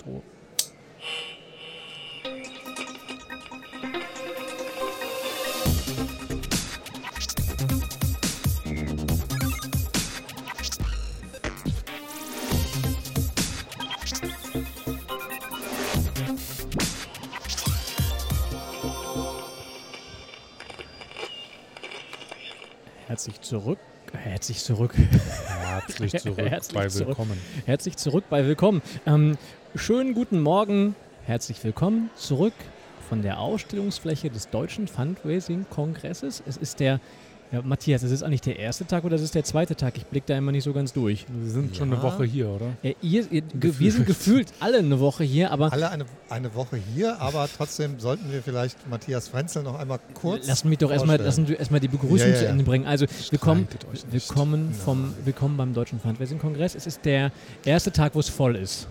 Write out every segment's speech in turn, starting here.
Intro. Herzlich zurück. Herzlich zurück. Herzlich zurück Herzlich bei zurück. Willkommen. Herzlich zurück bei Willkommen. Ähm, schönen guten Morgen. Herzlich willkommen zurück von der Ausstellungsfläche des Deutschen Fundraising-Kongresses. Es ist der, ja, Matthias, es ist eigentlich der erste Tag oder es ist der zweite Tag? Ich blicke da immer nicht so ganz durch. Wir sind schon Ja. eine Woche hier, oder? Ja, ihr, ihr, wir sind gefühlt alle eine Woche hier, aber Alle eine, eine Woche hier, aber trotzdem sollten wir vielleicht Matthias Frenzel noch einmal kurz. lassen mich doch erstmal, lassen wir erstmal die Begrüßung Ja, ja, zu. Ende bringen. Also willkommen, willkommen, vom, willkommen beim Deutschen Fundraising-Kongress. Es ist der erste Tag, wo es voll ist.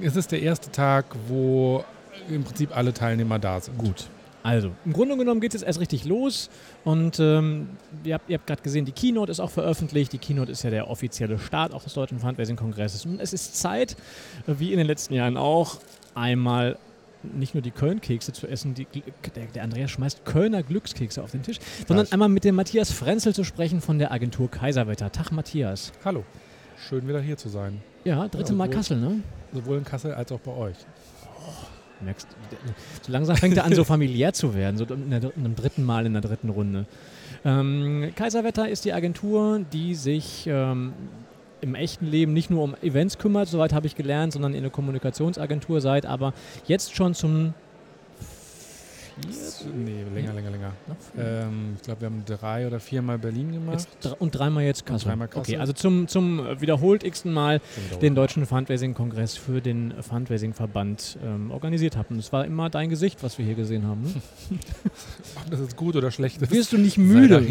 Es ist der erste Tag, wo im Prinzip alle Teilnehmer da sind. Gut. Also, im Grunde genommen geht es jetzt erst richtig los und ähm, ihr habt, habt gerade gesehen, die Keynote ist auch veröffentlicht. Die Keynote ist ja der offizielle Start auch des Deutschen Fundraising-Kongresses. Und es ist Zeit, wie in den letzten Jahren auch, einmal nicht nur die Köln-Kekse zu essen, die, der, der Andreas schmeißt Kölner Glückskekse auf den Tisch, sondern einmal mit dem Matthias Frenzel zu sprechen von der Agentur Kaiserwetter. Tag, Matthias. Hallo. Schön wieder hier zu sein. Ja, dritte Ja, Mal Kassel, ne? Sowohl in Kassel als auch bei euch. Du merkst, so langsam fängt er an, so familiär zu werden, so in der, in einem dritten Mal in der dritten Runde. Ähm, Kaiserwetter ist die Agentur, die sich ähm, im echten Leben nicht nur um Events kümmert, soweit habe ich gelernt, sondern ihr eine Kommunikationsagentur seid, aber jetzt schon zum vierten, Nee, länger, länger, länger. noch? Ähm, ich glaube, wir haben drei oder viermal Berlin gemacht. jetzt und dreimal jetzt Kassel. dreimal Kassel. Okay, also zum, zum wiederholt x-ten Mal den Deutschen Fundraising-Kongress für den Fundraising-Verband ähm, organisiert habt. Und es war immer dein Gesicht, was wir hier gesehen haben. Ne? Ob das jetzt gut oder schlecht ist, Wirst du nicht müde?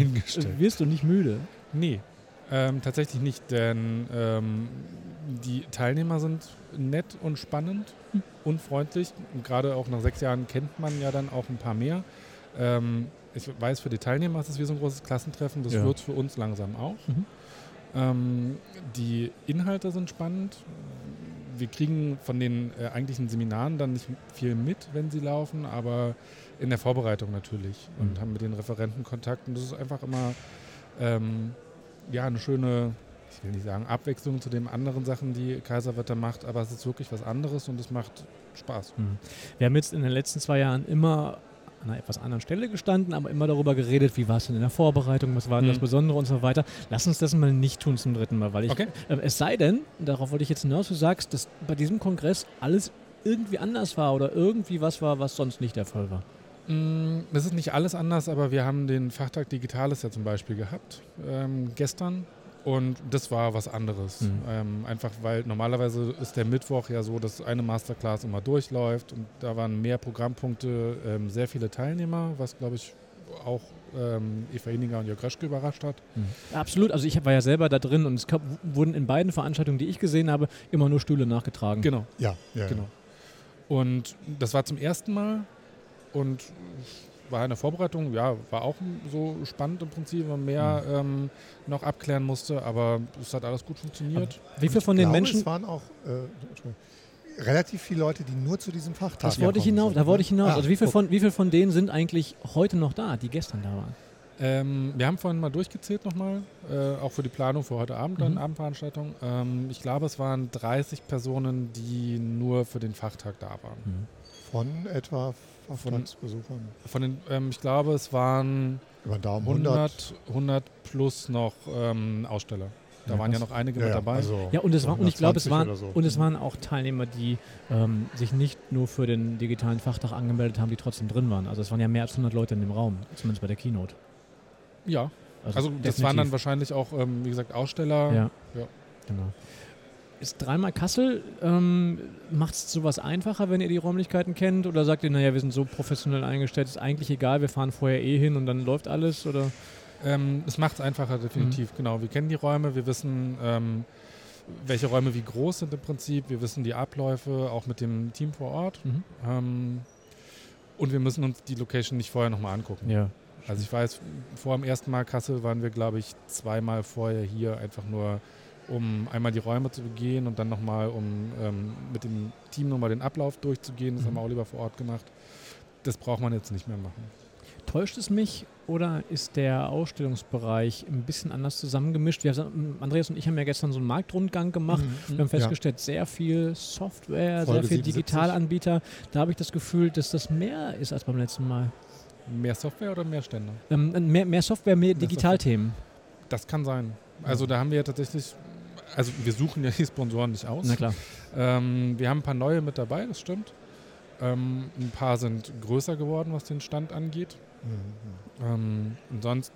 Wirst du nicht müde? Nee, ähm, tatsächlich nicht, denn ähm, die Teilnehmer sind nett und spannend Hm. und freundlich. Und gerade auch nach sechs Jahren kennt man ja dann auch ein paar mehr. Ähm, ich weiß, für die Teilnehmer ist es wie so ein großes Klassentreffen. Das Ja. wird für uns langsam auch. Mhm. Ähm, die Inhalte sind spannend. Wir kriegen von den äh, eigentlichen Seminaren dann nicht viel mit, wenn sie laufen, aber in der Vorbereitung natürlich und Mhm. haben mit den Referenten Kontakt. Und das ist einfach immer ähm, ja, eine schöne, ich will nicht sagen Abwechslung zu den anderen Sachen, die Kaiserwetter macht, aber es ist wirklich was anderes und es macht Spaß. Hm. Wir haben jetzt in den letzten zwei Jahren immer an einer etwas anderen Stelle gestanden, aber immer darüber geredet, wie war es denn in der Vorbereitung, was war denn das Mhm. Besondere und so weiter. Lass uns das mal nicht tun zum dritten Mal, weil ich, Okay. äh, es sei denn, darauf wollte ich jetzt hinaus, du sagst, dass bei diesem Kongress alles irgendwie anders war oder irgendwie was war, was sonst nicht der Fall war. Mm, Es ist nicht alles anders, aber wir haben den Fachtag Digitales ja zum Beispiel gehabt ähm, gestern und das war was anderes. Mhm. Ähm, einfach weil normalerweise ist der Mittwoch ja so, dass eine Masterclass immer durchläuft und da waren mehr Programmpunkte, ähm, sehr viele Teilnehmer, was glaube ich auch ähm, Eva Eninger und Jörg Reschke überrascht hat. Absolut, also ich war ja selber da drin und es gab, wurden in beiden Veranstaltungen, die ich gesehen habe, immer nur Stühle nachgetragen. Genau. Ja, ja, Genau. Und das war zum ersten Mal und war in der Vorbereitung, ja, war auch so spannend im Prinzip, weil man mehr ähm, noch abklären musste, aber es hat alles gut funktioniert. Wie viel von Ich den glaube, Menschen, Es waren auch äh, relativ viele Leute, die nur zu diesem Fachtag das wollte ich hinaus, sind, da wollte ne? ich hinaus. Ah, Also wie viel, guck. von, wie viel von denen sind eigentlich heute noch da, die gestern da waren? Ähm, wir haben vorhin mal durchgezählt nochmal, äh, auch für die Planung für heute Abend, dann Mhm. Abendveranstaltung. Ähm, ich glaube, es waren 30 Personen, die nur für den Fachtag da waren. Von etwa Fachtagsbesuchern. Von den, ähm, ich glaube, es waren Über Daumen 100. 100, 100 plus noch ähm, Aussteller. Da Ja, waren ja noch einige Ja, mit dabei. also Ja, und, es war, und ich glaube, es 120 waren, so. und es waren auch Teilnehmer, die ähm, sich nicht nur für den digitalen Fachtag angemeldet haben, die trotzdem drin waren. Also es waren ja mehr als 100 Leute in dem Raum, zumindest bei der Keynote. ja, also das waren dann wahrscheinlich auch, ähm, wie gesagt, Aussteller. Ja. Ja. Genau. Ist dreimal Kassel, ähm, macht es sowas einfacher, wenn ihr die Räumlichkeiten kennt? Oder sagt ihr, naja, wir sind so professionell eingestellt, ist eigentlich egal, wir fahren vorher eh hin und dann läuft alles? Oder? Ähm, es macht es einfacher, Mhm. definitiv. Genau, wir kennen die Räume, wir wissen, ähm, welche Räume wie groß sind im Prinzip, wir wissen die Abläufe, auch mit dem Team vor Ort. Mhm. Ähm, und wir müssen uns die Location nicht vorher nochmal angucken. Ja. Also ich weiß, vor dem ersten Mal Kassel waren wir, glaube ich, zweimal vorher hier einfach nur um einmal die Räume zu begehen und dann nochmal, um ähm, mit dem Team nochmal den Ablauf durchzugehen. Das Mhm. haben wir auch lieber vor Ort gemacht. Das braucht man jetzt nicht mehr machen. Täuscht es mich oder ist der Ausstellungsbereich ein bisschen anders zusammengemischt? Wir, haben- Andreas und ich haben ja gestern so einen Marktrundgang gemacht. Mhm. Wir haben festgestellt, sehr viel Software, Folge sehr viel 77. Digitalanbieter. Da habe ich das Gefühl, dass das mehr ist als beim letzten Mal. Mehr Software oder mehr Stände? Ähm, mehr, mehr Software, mehr Digitalthemen. Das kann sein. Also da haben wir ja tatsächlich, also wir suchen ja die Sponsoren nicht aus. Na klar. Ähm, wir haben ein paar neue mit dabei, das stimmt. Ähm, ein paar sind größer geworden, was den Stand angeht. Mhm. Ähm, und sonst,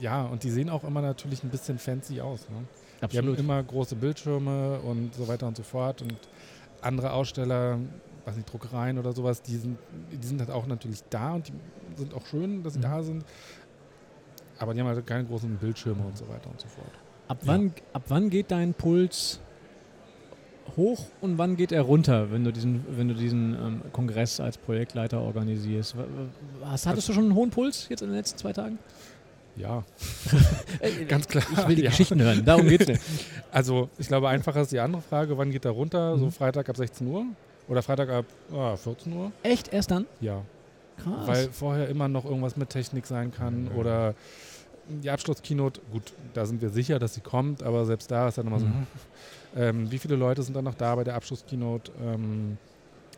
ja, und die sehen auch immer natürlich ein bisschen fancy aus. Ne? Die haben Absolut. immer große Bildschirme und so weiter und so fort. Und andere Aussteller, was nicht, Druckereien oder sowas, die sind, die sind halt auch natürlich da und die sind auch schön, dass sie Mhm. da sind. Aber die haben halt keine großen Bildschirme und so weiter und so fort. Ab wann, ab wann geht dein Puls hoch und wann geht er runter, wenn du diesen, wenn du diesen ähm, Kongress als Projektleiter organisierst? Hast, hattest du schon einen hohen Puls jetzt in den letzten zwei Tagen? Ja, ganz klar. Ich will die ja. Geschichten hören, darum geht's nicht. Also, ich glaube, einfacher ist die andere Frage, wann geht er runter? So Mhm. Freitag ab 16 Uhr oder Freitag ab ah, 14 Uhr? Echt erst dann? Ja, Krass. weil vorher immer noch irgendwas mit Technik sein kann Mhm. oder die Abschlusskeynote, gut, da sind wir sicher, dass sie kommt, aber selbst da ist dann immer so, Mhm. ähm, wie viele Leute sind dann noch da bei der Abschlusskeynote? Ähm,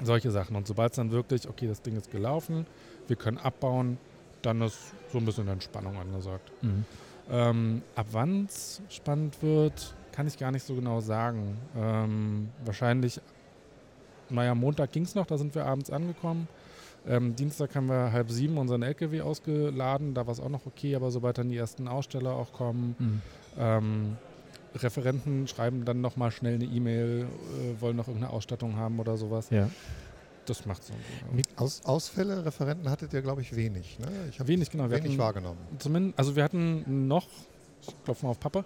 solche Sachen. Und sobald es dann wirklich, okay, das Ding ist gelaufen, wir können abbauen, dann ist so ein bisschen Entspannung angesagt. Mhm. Ähm, ab wann es spannend wird, kann ich gar nicht so genau sagen. Ähm, wahrscheinlich, naja, Montag ging es noch, da sind wir abends angekommen. Ähm, Dienstag haben wir halb sieben unseren LKW ausgeladen, da war es auch noch okay, aber sobald dann die ersten Aussteller auch kommen, Mhm. ähm, Referenten schreiben dann nochmal schnell eine E-Mail, äh, wollen noch irgendeine Ausstattung haben oder sowas. Ja. Das macht so. Aus, Ausfälle, Referenten hattet ihr, glaube ich, wenig. Ne? Ich habe Wenig, genau. Wir wenig hatten- wahrgenommen. Zumindest, also wir hatten noch, ich klopfe mal auf Pappe,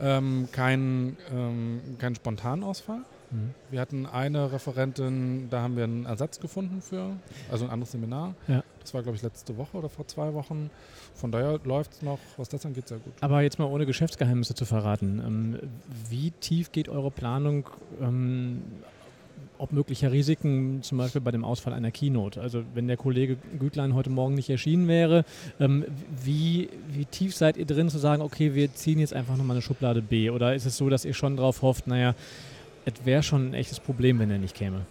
ähm, keinen ähm, keinen Spontanausfall. Mhm. Wir hatten eine Referentin, da haben wir einen Ersatz gefunden für, also ein anderes Seminar. Ja. Das war, glaube ich, letzte Woche oder vor zwei Wochen. Von daher läuft es noch, was das angeht, sehr gut. Aber jetzt mal ohne Geschäftsgeheimnisse zu verraten, ähm, wie tief geht eure Planung ähm, ob möglicher Risiken, zum Beispiel bei dem Ausfall einer Keynote? Also wenn der Kollege Gütlein heute Morgen nicht erschienen wäre, ähm, wie, wie tief seid ihr drin zu sagen, okay, wir ziehen jetzt einfach nochmal eine Schublade B? Oder ist es so, dass ihr schon drauf hofft, naja, es wäre schon ein echtes Problem, wenn er nicht käme?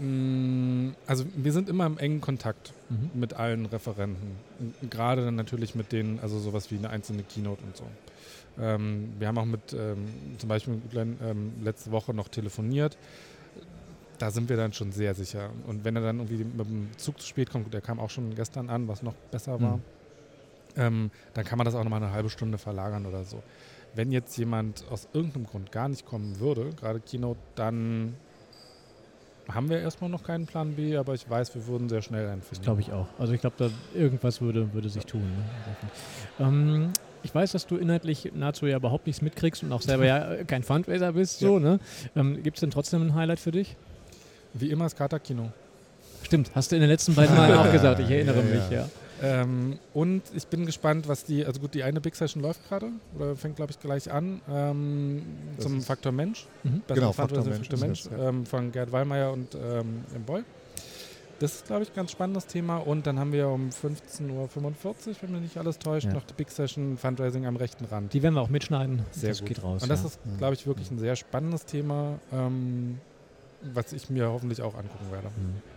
Mm, Also wir sind immer im engen Kontakt Mhm. mit allen Referenten. Gerade dann natürlich mit denen, also sowas wie eine einzelne Keynote und so. Ähm, wir haben auch mit ähm, zum Beispiel mit Glenn ähm, letzte Woche noch telefoniert. Da sind wir dann schon sehr sicher. Und wenn er dann irgendwie mit dem Zug zu spät kommt, der kam auch schon gestern an, was noch besser war, Mhm. ähm, dann kann man das auch nochmal eine halbe Stunde verlagern oder so. Wenn jetzt jemand aus irgendeinem Grund gar nicht kommen würde, gerade Keynote, dann haben wir erstmal noch keinen Plan B, aber ich weiß, wir würden sehr schnell einen finden. Glaube ich auch. Also ich glaube, da irgendwas würde, würde sich tun. Ne? Ähm, ich weiß, dass du inhaltlich nahezu ja überhaupt nichts mitkriegst und auch selber ja kein Fundraiser bist. So, ne? ähm, Gibt es denn trotzdem ein Highlight für dich? Wie immer das Kata-Kino. Stimmt, hast du in den letzten beiden Malen auch gesagt. Ich erinnere Ja, ja. mich, ja. Ähm, und ich bin gespannt, was die, also gut, die eine Big Session läuft gerade oder fängt, glaube ich, gleich an ähm, zum Faktor Mensch. Mhm. Genau, Faktor Faktor Mensch, Mensch das, ja. ähm, von Gerd Wallmeier und ähm, im Boy. Das ist, glaube ich, ein ganz spannendes Thema. Und dann haben wir um 15.45 Uhr, wenn mich nicht alles täuscht, Ja. noch die Big Session Fundraising am rechten Rand. Die werden wir auch mitschneiden. Sehr das gut. geht raus. Und das ja. ist, glaube ich, wirklich ein sehr spannendes Thema, ähm, was ich mir hoffentlich auch angucken werde. Mhm.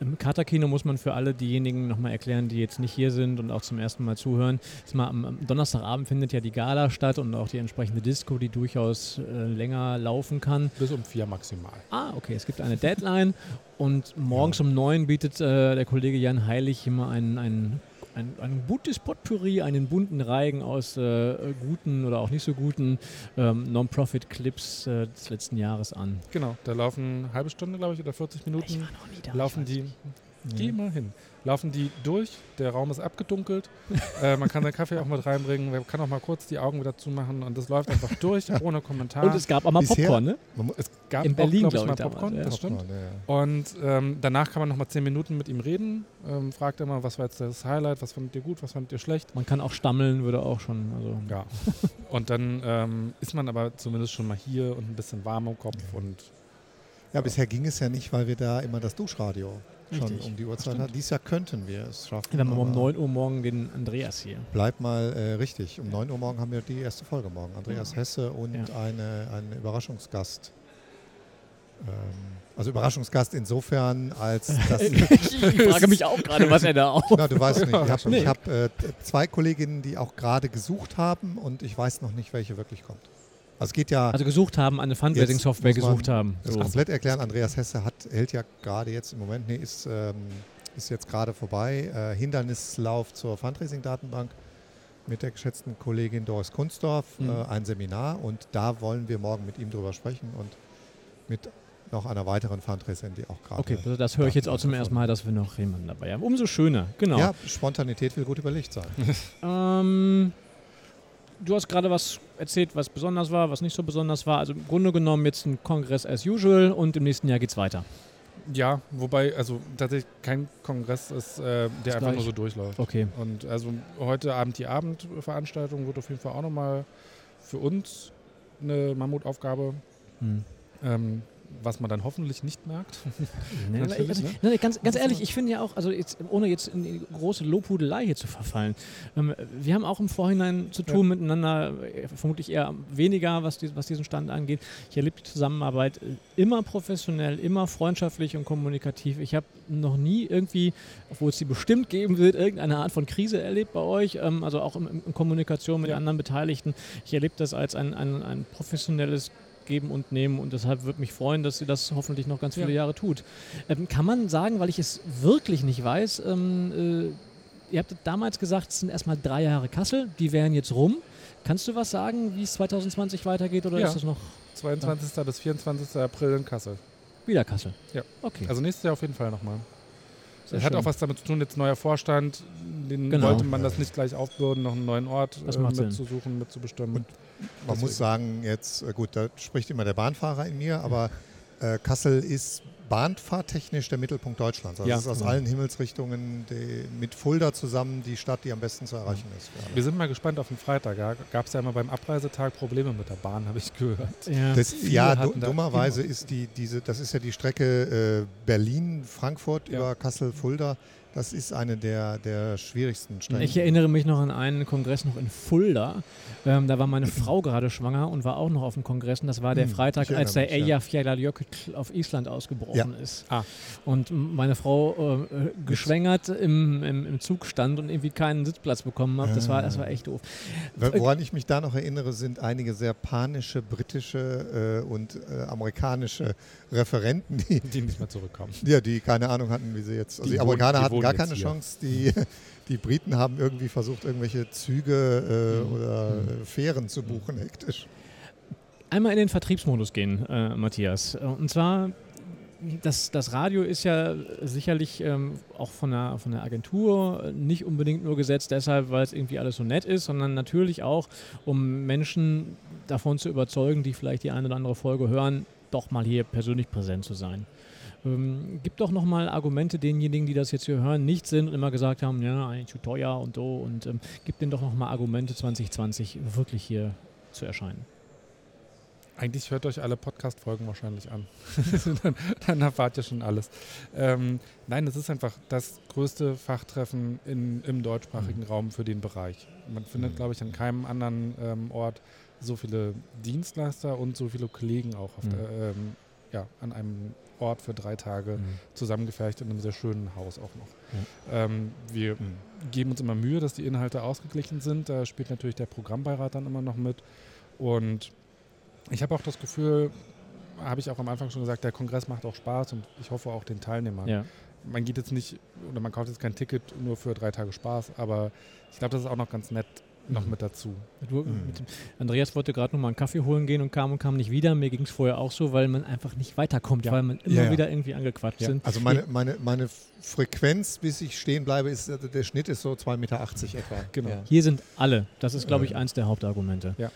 Im Katerkino muss man für alle diejenigen nochmal erklären, die jetzt nicht hier sind und auch zum ersten Mal zuhören. Mal am, Donnerstagabend findet ja die Gala statt und auch die entsprechende Disco, die durchaus äh, länger laufen kann. Bis um vier maximal. Ah, okay, es gibt eine Deadline und morgens um neun bietet äh, der Kollege Jan Heilig immer einen, einen, ein, ein buntes Potpourri, einen bunten Reigen aus äh, guten oder auch nicht so guten ähm, Non-Profit-Clips äh, des letzten Jahres an. Genau, da laufen eine halbe Stunde, glaube ich, oder 40 Ich Minuten war noch nie da, laufen ich die. nicht. Geh mal hin. Laufen die durch, der Raum ist abgedunkelt, äh, man kann seinen Kaffee auch mit reinbringen, man kann auch mal kurz die Augen wieder zumachen und das läuft einfach durch, ohne Kommentar. Und es gab auch mal Bisher- Popcorn, ne? Man es gab in auch, Berlin, glaub glaub mal ich, damals, Popcorn, ja. das stimmt. Popcorn, ja, ja. Und ähm, danach kann man noch mal zehn Minuten mit ihm reden, ähm, fragt er mal, was war jetzt das Highlight, was fandet ihr gut, was fandet ihr schlecht. Man kann auch stammeln, würde auch schon. Also Ja. und dann ähm, ist man aber zumindest schon mal hier und ein bisschen warm im Kopf und Ja, bisher ging es ja nicht, weil wir da immer das Duschradio schon Richtig. um die Uhrzeit hatten. Dieses Jahr könnten wir es schaffen. wir haben um aber 9 Uhr morgen den Andreas hier. Bleibt mal äh, richtig. Um 9 Uhr morgen haben wir die erste Folge morgen. Andreas Hesse und Ja. eine, einen Überraschungsgast. Ähm, also Überraschungsgast insofern, als dass... ich frage mich auch gerade, was er da auch. Na, du weißt nicht. Ich habe Nee. hab, äh, zwei Kolleginnen, die auch gerade gesucht haben und ich weiß noch nicht, welche wirklich kommt. Also geht ja, Also gesucht haben, eine Fundraising-Software gesucht haben. das So. komplett erklären. Andreas Hesse hat, hält ja gerade jetzt im Moment, nee, ist, ähm, ist jetzt gerade vorbei. Äh, Hindernislauf zur Fundraising-Datenbank mit der geschätzten Kollegin Doris Kunstdorf, Mhm. äh, ein Seminar und da wollen wir morgen mit ihm drüber sprechen und mit noch einer weiteren Fundraiserin, die auch gerade. Okay, also das höre ich jetzt auch zum ersten Mal, dass wir noch jemanden dabei haben. Umso schöner, genau. Ja, Spontanität will gut überlegt sein. Ähm, du hast gerade was erzählt, was besonders war, was nicht so besonders war. Also im Grunde genommen jetzt ein Kongress as usual und im nächsten Jahr geht's weiter. ja, wobei, also tatsächlich kein Kongress ist, äh, der Ist einfach nur so durchläuft. Okay. Und also heute Abend die Abendveranstaltung wird auf jeden Fall auch nochmal für uns eine Mammutaufgabe, Hm. ähm, was man dann hoffentlich nicht merkt. Nee, also, ne? nee, ganz, ganz ehrlich, ich finde ja auch, also jetzt, ohne jetzt in die große Lobhudelei hier zu verfallen, ähm, wir haben auch im Vorhinein zu tun miteinander, äh, vermutlich eher weniger, was, die, was diesen Stand angeht. Ich erlebe die Zusammenarbeit äh, immer professionell, immer freundschaftlich und kommunikativ. Ich habe noch nie irgendwie, obwohl es sie bestimmt geben wird, irgendeine Art von Krise erlebt bei euch, ähm, also auch in, in Kommunikation mit Ja. anderen Beteiligten. Ich erlebe das als ein, ein, ein professionelles Geben und Nehmen und deshalb würde mich freuen, dass sie das hoffentlich noch ganz viele Ja. Jahre tut. Ähm, kann man sagen, weil ich es wirklich nicht weiß, ähm, äh, ihr habt damals gesagt, es sind erstmal drei Jahre Kassel, die wären jetzt rum. Kannst du was sagen, wie es 2020 weitergeht oder Ja. ist es noch 22. bis 24. April in Kassel. wieder Kassel? Ja. Okay. Also nächstes Jahr auf jeden Fall nochmal. Es hat schön. auch was damit zu tun, jetzt neuer Vorstand, den Genau. wollte man das nicht gleich aufbürden, noch einen neuen Ort Das äh, mitzusuchen, mitzubestimmen. Man Deswegen. muss sagen, jetzt, äh, gut, da spricht immer der Bahnfahrer in mir, aber äh, Kassel ist bahnfahrtechnisch der Mittelpunkt Deutschlands. Also Ja. es ist aus genau. allen Himmelsrichtungen die, mit Fulda zusammen die Stadt, die am besten zu erreichen ist. für alle. Wir sind mal gespannt auf den Freitag. Ja. Gab es ja immer beim Abreisetag Probleme mit der Bahn, habe ich gehört. ja. Das, ja, da dummerweise immer- ist die, diese, das ist ja die Strecke äh, Berlin-Frankfurt Ja. über Kassel-Fulda. Das ist eine der, der schwierigsten Strecken. Ich erinnere mich noch an einen Kongress noch in Fulda. Ähm, da war meine Frau gerade schwanger und war auch noch auf dem Kongress. Und das war der Hm, Freitag, als der mich, ja. Eyjafjallajökull auf Island ausgebrochen ist. Ah. Und meine Frau äh, äh, geschwängert im, im, im Zug stand und irgendwie keinen Sitzplatz bekommen hat. Das war, das war echt doof. Wo- Woran ich mich da noch erinnere, sind einige sehr panische britische äh, und äh, amerikanische Referenten, die, Die nicht mehr zurückkommen. ja, die keine Ahnung hatten, wie sie jetzt. Also Die die, Amerikaner die hatten wohnen gar keine hier. Chance. Die, die Briten haben irgendwie versucht, irgendwelche Züge äh, Mhm. oder äh, Fähren zu buchen, hektisch. Einmal in den Vertriebsmodus gehen, äh, Matthias. Und zwar, das, das Radio ist ja sicherlich ähm, auch von der, von der Agentur nicht unbedingt nur gesetzt deshalb, weil es irgendwie alles so nett ist, sondern natürlich auch, um Menschen davon zu überzeugen, die vielleicht die eine oder andere Folge hören, doch mal hier persönlich präsent zu sein. Ähm, gibt doch nochmal Argumente denjenigen, die das jetzt hier hören, nicht sind und immer gesagt haben, ja, eigentlich zu teuer und so. Und ähm, gibt denen doch nochmal Argumente 2020 wirklich hier zu erscheinen. Eigentlich hört euch alle Podcast-Folgen wahrscheinlich an. dann, dann erfahrt ihr schon alles. Ähm, nein, es ist einfach das größte Fachtreffen in, im deutschsprachigen Raum für den Bereich. Man findet, Mhm. glaube ich, an keinem anderen ähm, Ort so viele Dienstleister und so viele Kollegen auch Mhm. der, ähm, ja, an einem Ort für drei Tage Mhm. zusammengefercht in einem sehr schönen Haus auch noch. Ähm, wir geben uns immer Mühe, dass die Inhalte ausgeglichen sind. Da spielt natürlich der Programmbeirat dann immer noch mit. Und ich habe auch das Gefühl, habe ich auch am Anfang schon gesagt, der Kongress macht auch Spaß und ich hoffe auch den Teilnehmern. Ja. Man geht jetzt nicht oder man kauft jetzt kein Ticket nur für drei Tage Spaß, aber ich glaube, das ist auch noch ganz nett, noch mit dazu. Du, Mhm. mit dem, Andreas wollte gerade noch mal einen Kaffee holen gehen und kam und kam nicht wieder. Mir ging es vorher auch so, weil man einfach nicht weiterkommt, Ja. weil man immer Ja, ja. wieder irgendwie angequatscht Ja. sind. Also meine, meine, meine Frequenz, bis ich stehen bleibe, ist, also der Schnitt ist so 2,80 Meter etwa. Genau. Ja. Hier sind alle. Das ist, glaube ich, Ähm. eins der Hauptargumente. Ja.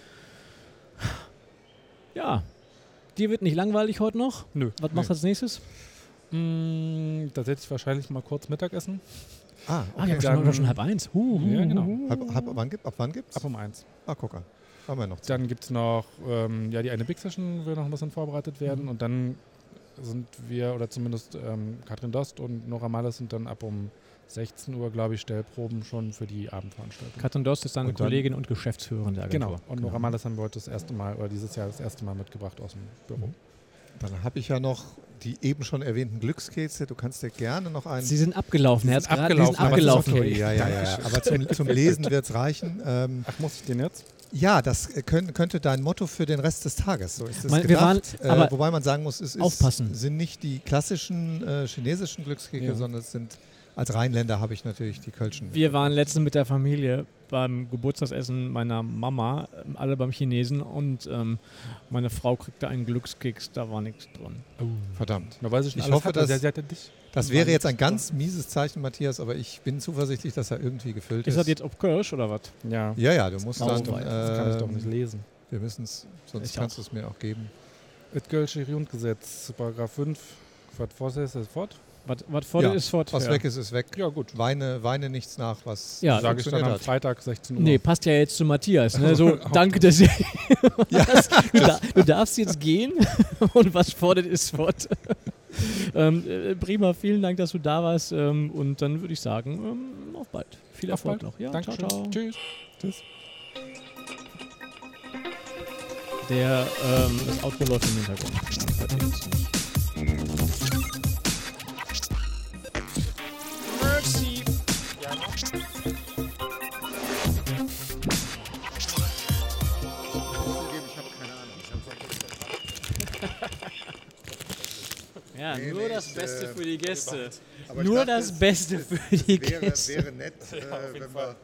Ja. Dir wird nicht langweilig heute noch? Nö. Was machst du als nächstes? Mm, da setze ich wahrscheinlich mal kurz Mittagessen. Ah, Ah, okay. ja, schon, dann- schon halb eins. Huh, huh, Ja, genau. Halb, halb, wann gibt, ab wann gibt's? Ab um eins. Ah, guck an. Haben wir noch Zeit. Dann gibt es noch ähm, ja, die eine Big Session, will noch ein bisschen vorbereitet werden. Mhm. Und dann sind wir, oder zumindest ähm, Katrin Dost und Nora Malles sind dann ab um 16 Uhr, glaube ich, Stellproben schon für die Abendveranstaltung. Katrin Dost ist deine Und dann- Kollegin und Geschäftsführerin der Agentur. Genau. Und Nora Malles haben wir heute das erste Mal, oder dieses Jahr das erste Mal mitgebracht aus dem Büro. Mhm. Dann habe ich ja noch die eben schon erwähnten Glückskekse. Du kannst dir gerne noch einen. Sie sind abgelaufen. Er sind sind abgelaufen, abgelaufen. aber Okay, ja, ja, ja. ja. Aber zum, zum Lesen wird es reichen. Ähm, Ach, muss ich den jetzt? ja, das äh, könnt, könnte dein Motto für den Rest des Tages. So ist es gedacht. waren- aber äh, wobei man sagen muss, es ist, aufpassen. sind nicht die klassischen äh, chinesischen Glückskekse, Ja. sondern es sind als Rheinländer habe ich natürlich die Kölschen. Wir waren letztens mit der Familie beim Geburtstagsessen meiner Mama, ähm, alle beim Chinesen und ähm, meine Frau kriegte einen Glückskeks, da war nichts drin. Verdammt. Da weiß ich Ich hoffe, dass-. Das War wäre jetzt ein ganz mieses Zeichen, Matthias, aber ich bin zuversichtlich, dass er irgendwie gefüllt Ist ist. das jetzt auf Kirsch oder was? Ja, ja, ja, du musst Das dann. kann ich das kann ich doch ähm, nicht lesen. Wir müssen es, sonst Ich kannst du es mir auch geben. Das Kölsche Grundgesetz, Paragraph 5, was ist fort. Was, was vor Ja, ist fort. Was ja. weg ist, ist weg. Ja, gut. Weine, weine nichts nach, was Ja, Sage ich dann am. Freitag 16 Uhr. Nee, passt ja jetzt zu Matthias. Ne? So, danke, dass ihr. Du, da, du darfst jetzt gehen und was fordert ist fort. ähm, äh, prima, vielen Dank, dass du da warst. Ähm, und dann würde ich sagen, ähm, auf bald. Viel Auf Erfolg bald. noch. Ja, Dankeschön. ciao, ciao. Tschüss. Tschüss. Der, ähm, das Outro läuft im Hintergrund. Ja, Nee, nur das Beste äh, für die Gäste. Nur das Beste für die wäre, Gäste. wäre nett, äh, wenn wir